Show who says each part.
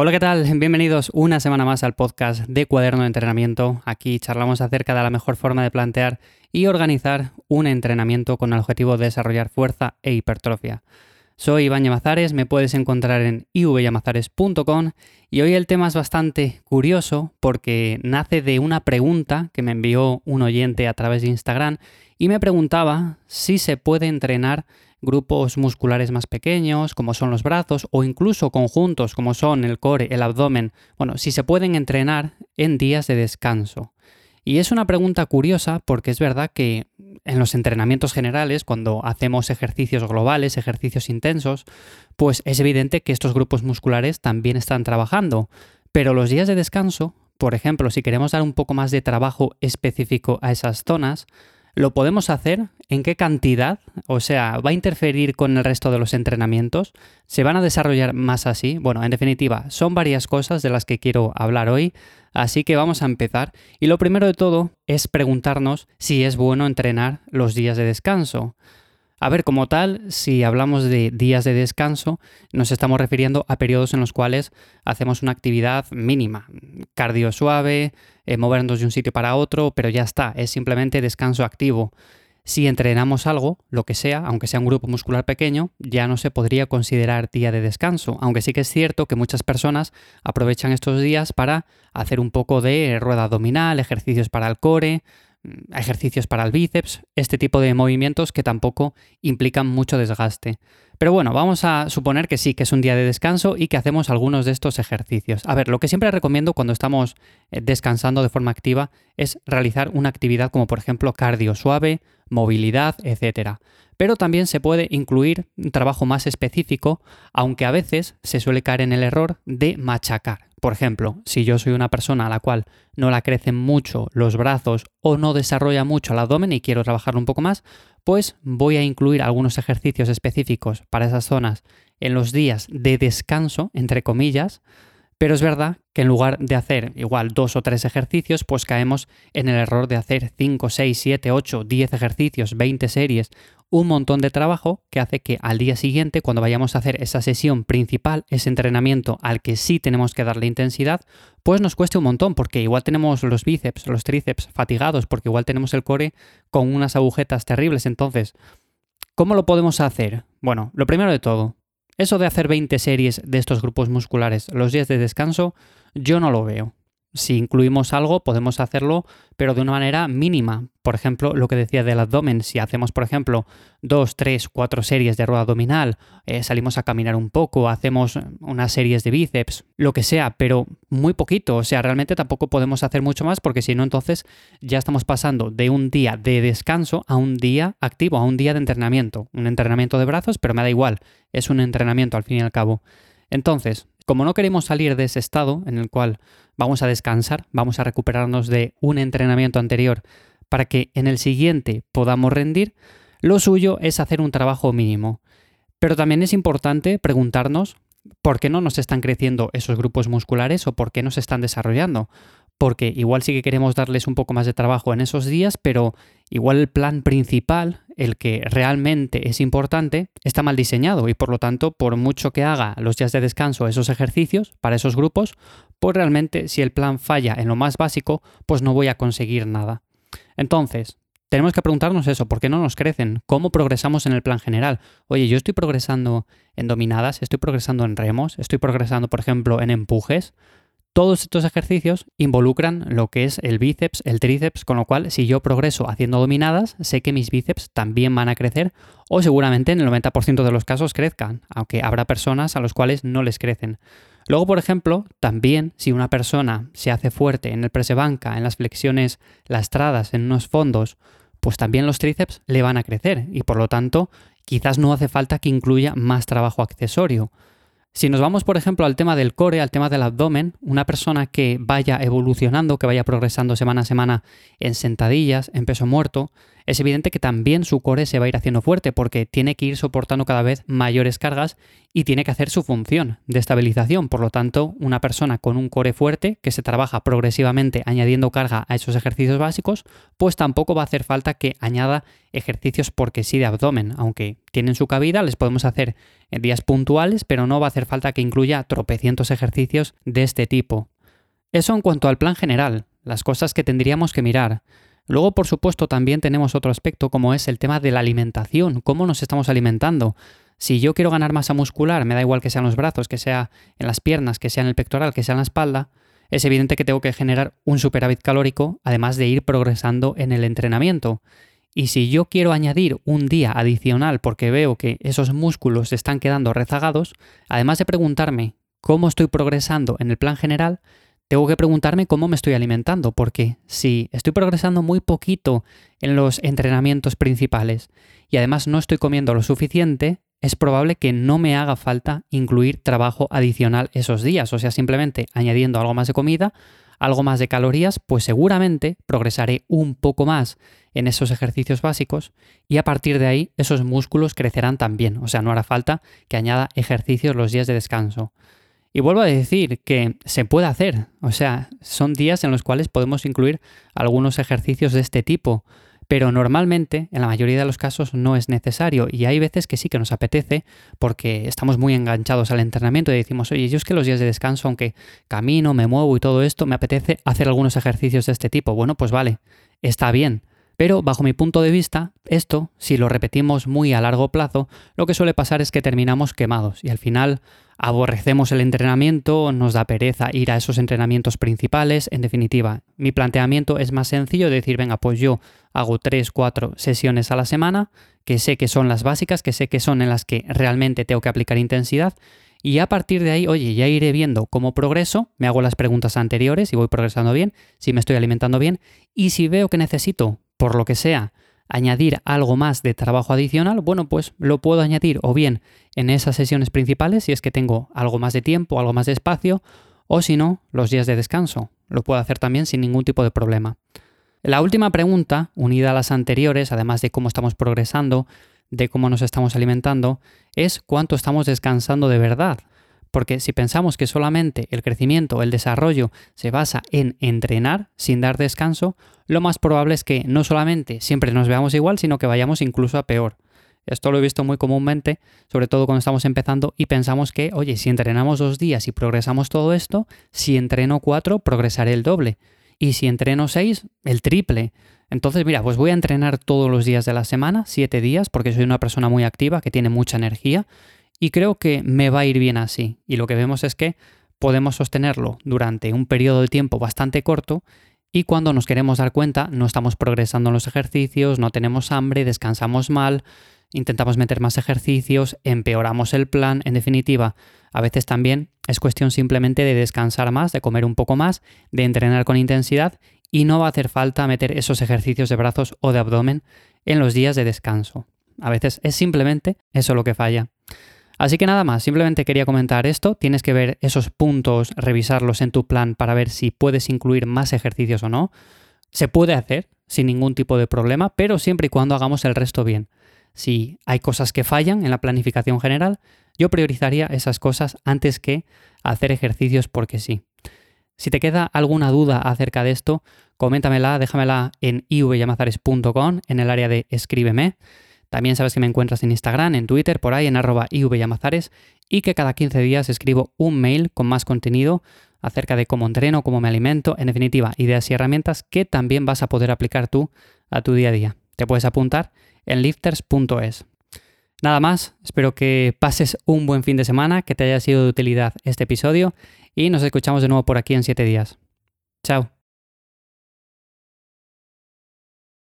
Speaker 1: Hola, ¿qué tal? Bienvenidos una semana más al podcast de Cuaderno de Entrenamiento. Aquí charlamos acerca de la mejor forma de plantear y organizar un entrenamiento con el objetivo de desarrollar fuerza e hipertrofia. Soy Iván Llamazares, me puedes encontrar en ivllamazares.com y hoy el tema es bastante curioso porque nace de una pregunta que me envió un oyente a través de Instagram y me preguntaba si se puede entrenar grupos musculares más pequeños, como son los brazos, o incluso conjuntos, como son el core, el abdomen, bueno, si se pueden entrenar en días de descanso. Y es una pregunta curiosa porque es verdad que en los entrenamientos generales, cuando hacemos ejercicios globales, ejercicios intensos, pues es evidente que estos grupos musculares también están trabajando. Pero los días de descanso, por ejemplo, si queremos dar un poco más de trabajo específico a esas zonas, ¿Lo podemos hacer? ¿En qué cantidad? O sea, ¿va a interferir con el resto de los entrenamientos? ¿Se van a desarrollar más así? Bueno, en definitiva, son varias cosas de las que quiero hablar hoy, así que vamos a empezar. Y lo primero de todo es preguntarnos si es bueno entrenar los días de descanso. A ver, como tal, si hablamos de días de descanso, nos estamos refiriendo a periodos en los cuales hacemos una actividad mínima, cardio suave, eh, movernos de un sitio para otro, pero ya está, es simplemente descanso activo. Si entrenamos algo, lo que sea, aunque sea un grupo muscular pequeño, ya no se podría considerar día de descanso, aunque sí que es cierto que muchas personas aprovechan estos días para hacer un poco de rueda abdominal, ejercicios para el core, ejercicios para el bíceps, este tipo de movimientos que tampoco implican mucho desgaste. Pero bueno, vamos a suponer que sí, que es un día de descanso y que hacemos algunos de estos ejercicios. A ver, lo que siempre recomiendo cuando estamos eh, descansando de forma activa es realizar una actividad como por ejemplo cardio suave, movilidad, etc. Pero también se puede incluir un trabajo más específico, aunque a veces se suele caer en el error de machacar. Por ejemplo, si yo soy una persona a la cual no la crecen mucho los brazos o no desarrolla mucho el abdomen y quiero trabajarlo un poco más, pues voy a incluir algunos ejercicios específicos para esas zonas en los días de descanso, entre comillas, pero es verdad que en lugar de hacer igual dos o tres ejercicios, pues caemos en el error de hacer 5, 6, 7, 8, 10 ejercicios, 20 series, un montón de trabajo que hace que al día siguiente, cuando vayamos a hacer esa sesión principal, ese entrenamiento al que sí tenemos que darle intensidad, pues nos cueste un montón, porque igual tenemos los bíceps, los tríceps fatigados, porque igual tenemos el core con unas agujetas terribles. Entonces, ¿cómo lo podemos hacer? Bueno, lo primero de todo, eso de hacer 20 series de estos grupos musculares los días de descanso, yo no lo veo. Si incluimos algo, podemos hacerlo, pero de una manera mínima. Por ejemplo, lo que decía del abdomen, si hacemos, por ejemplo, dos, tres, cuatro series de rueda abdominal, eh, salimos a caminar un poco, hacemos unas series de bíceps, lo que sea, pero muy poquito. O sea, realmente tampoco podemos hacer mucho más porque si no, entonces ya estamos pasando de un día de descanso a un día activo, a un día de entrenamiento. Un entrenamiento de brazos, pero me da igual, es un entrenamiento al fin y al cabo. Entonces, como no queremos salir de ese estado en el cual vamos a descansar, vamos a recuperarnos de un entrenamiento anterior para que en el siguiente podamos rendir, lo suyo es hacer un trabajo mínimo. Pero también es importante preguntarnos por qué no nos están creciendo esos grupos musculares o por qué no se están desarrollando porque igual sí que queremos darles un poco más de trabajo en esos días, pero igual el plan principal, el que realmente es importante, está mal diseñado y por lo tanto, por mucho que haga los días de descanso esos ejercicios para esos grupos, pues realmente si el plan falla en lo más básico, pues no voy a conseguir nada. Entonces, tenemos que preguntarnos eso, ¿por qué no nos crecen? ¿Cómo progresamos en el plan general? Oye, yo estoy progresando en dominadas, estoy progresando en remos, estoy progresando, por ejemplo, en empujes. Todos estos ejercicios involucran lo que es el bíceps, el tríceps, con lo cual si yo progreso haciendo dominadas, sé que mis bíceps también van a crecer o seguramente en el 90% de los casos crezcan, aunque habrá personas a los cuales no les crecen. Luego, por ejemplo, también si una persona se hace fuerte en el press banca, en las flexiones lastradas, en unos fondos, pues también los tríceps le van a crecer y por lo tanto quizás no hace falta que incluya más trabajo accesorio. Si nos vamos, por ejemplo, al tema del core, al tema del abdomen, una persona que vaya evolucionando, que vaya progresando semana a semana en sentadillas, en peso muerto, es evidente que también su core se va a ir haciendo fuerte porque tiene que ir soportando cada vez mayores cargas y tiene que hacer su función de estabilización. Por lo tanto, una persona con un core fuerte que se trabaja progresivamente añadiendo carga a esos ejercicios básicos, pues tampoco va a hacer falta que añada ejercicios porque sí de abdomen, aunque tienen su cabida, les podemos hacer en días puntuales, pero no va a hacer falta que incluya tropecientos ejercicios de este tipo. Eso en cuanto al plan general, las cosas que tendríamos que mirar. Luego, por supuesto, también tenemos otro aspecto como es el tema de la alimentación, cómo nos estamos alimentando. Si yo quiero ganar masa muscular, me da igual que sean los brazos, que sea en las piernas, que sea en el pectoral, que sea en la espalda, es evidente que tengo que generar un superávit calórico, además de ir progresando en el entrenamiento. Y si yo quiero añadir un día adicional porque veo que esos músculos están quedando rezagados, además de preguntarme cómo estoy progresando en el plan general, tengo que preguntarme cómo me estoy alimentando, porque si estoy progresando muy poquito en los entrenamientos principales y además no estoy comiendo lo suficiente, es probable que no me haga falta incluir trabajo adicional esos días, o sea, simplemente añadiendo algo más de comida, algo más de calorías, pues seguramente progresaré un poco más en esos ejercicios básicos y a partir de ahí esos músculos crecerán también, o sea, no hará falta que añada ejercicios los días de descanso. Y vuelvo a decir que se puede hacer, o sea, son días en los cuales podemos incluir algunos ejercicios de este tipo, pero normalmente, en la mayoría de los casos, no es necesario y hay veces que sí que nos apetece porque estamos muy enganchados al entrenamiento y decimos, oye, yo es que los días de descanso, aunque camino, me muevo y todo esto, me apetece hacer algunos ejercicios de este tipo. Bueno, pues vale, está bien. Pero bajo mi punto de vista, esto, si lo repetimos muy a largo plazo, lo que suele pasar es que terminamos quemados y al final aborrecemos el entrenamiento, nos da pereza ir a esos entrenamientos principales. En definitiva, mi planteamiento es más sencillo de decir, venga, pues yo hago 3, 4 sesiones a la semana, que sé que son las básicas, que sé que son en las que realmente tengo que aplicar intensidad. Y a partir de ahí, oye, ya iré viendo cómo progreso, me hago las preguntas anteriores, si voy progresando bien, si me estoy alimentando bien, y si veo que necesito, por lo que sea, añadir algo más de trabajo adicional, bueno, pues lo puedo añadir o bien en esas sesiones principales si es que tengo algo más de tiempo, algo más de espacio, o si no, los días de descanso. Lo puedo hacer también sin ningún tipo de problema. La última pregunta, unida a las anteriores, además de cómo estamos progresando, de cómo nos estamos alimentando, es cuánto estamos descansando de verdad. Porque si pensamos que solamente el crecimiento, el desarrollo se basa en entrenar sin dar descanso, lo más probable es que no solamente siempre nos veamos igual, sino que vayamos incluso a peor. Esto lo he visto muy comúnmente, sobre todo cuando estamos empezando y pensamos que, oye, si entrenamos dos días y progresamos todo esto, si entreno cuatro, progresaré el doble. Y si entreno seis, el triple. Entonces, mira, pues voy a entrenar todos los días de la semana, siete días, porque soy una persona muy activa, que tiene mucha energía, y creo que me va a ir bien así. Y lo que vemos es que podemos sostenerlo durante un periodo de tiempo bastante corto y cuando nos queremos dar cuenta no estamos progresando en los ejercicios, no tenemos hambre, descansamos mal, intentamos meter más ejercicios, empeoramos el plan, en definitiva, a veces también es cuestión simplemente de descansar más, de comer un poco más, de entrenar con intensidad y no va a hacer falta meter esos ejercicios de brazos o de abdomen en los días de descanso. A veces es simplemente eso lo que falla. Así que nada más, simplemente quería comentar esto. Tienes que ver esos puntos, revisarlos en tu plan para ver si puedes incluir más ejercicios o no. Se puede hacer sin ningún tipo de problema, pero siempre y cuando hagamos el resto bien. Si hay cosas que fallan en la planificación general, yo priorizaría esas cosas antes que hacer ejercicios porque sí. Si te queda alguna duda acerca de esto, coméntamela, déjamela en ivyamazares.com en el área de escríbeme. También sabes que me encuentras en Instagram, en Twitter, por ahí en arroba ivyamazares y que cada 15 días escribo un mail con más contenido acerca de cómo entreno, cómo me alimento, en definitiva, ideas y herramientas que también vas a poder aplicar tú a tu día a día. Te puedes apuntar en lifters.es. Nada más, espero que pases un buen fin de semana, que te haya sido de utilidad este episodio y nos escuchamos de nuevo por aquí en 7 días. Chao.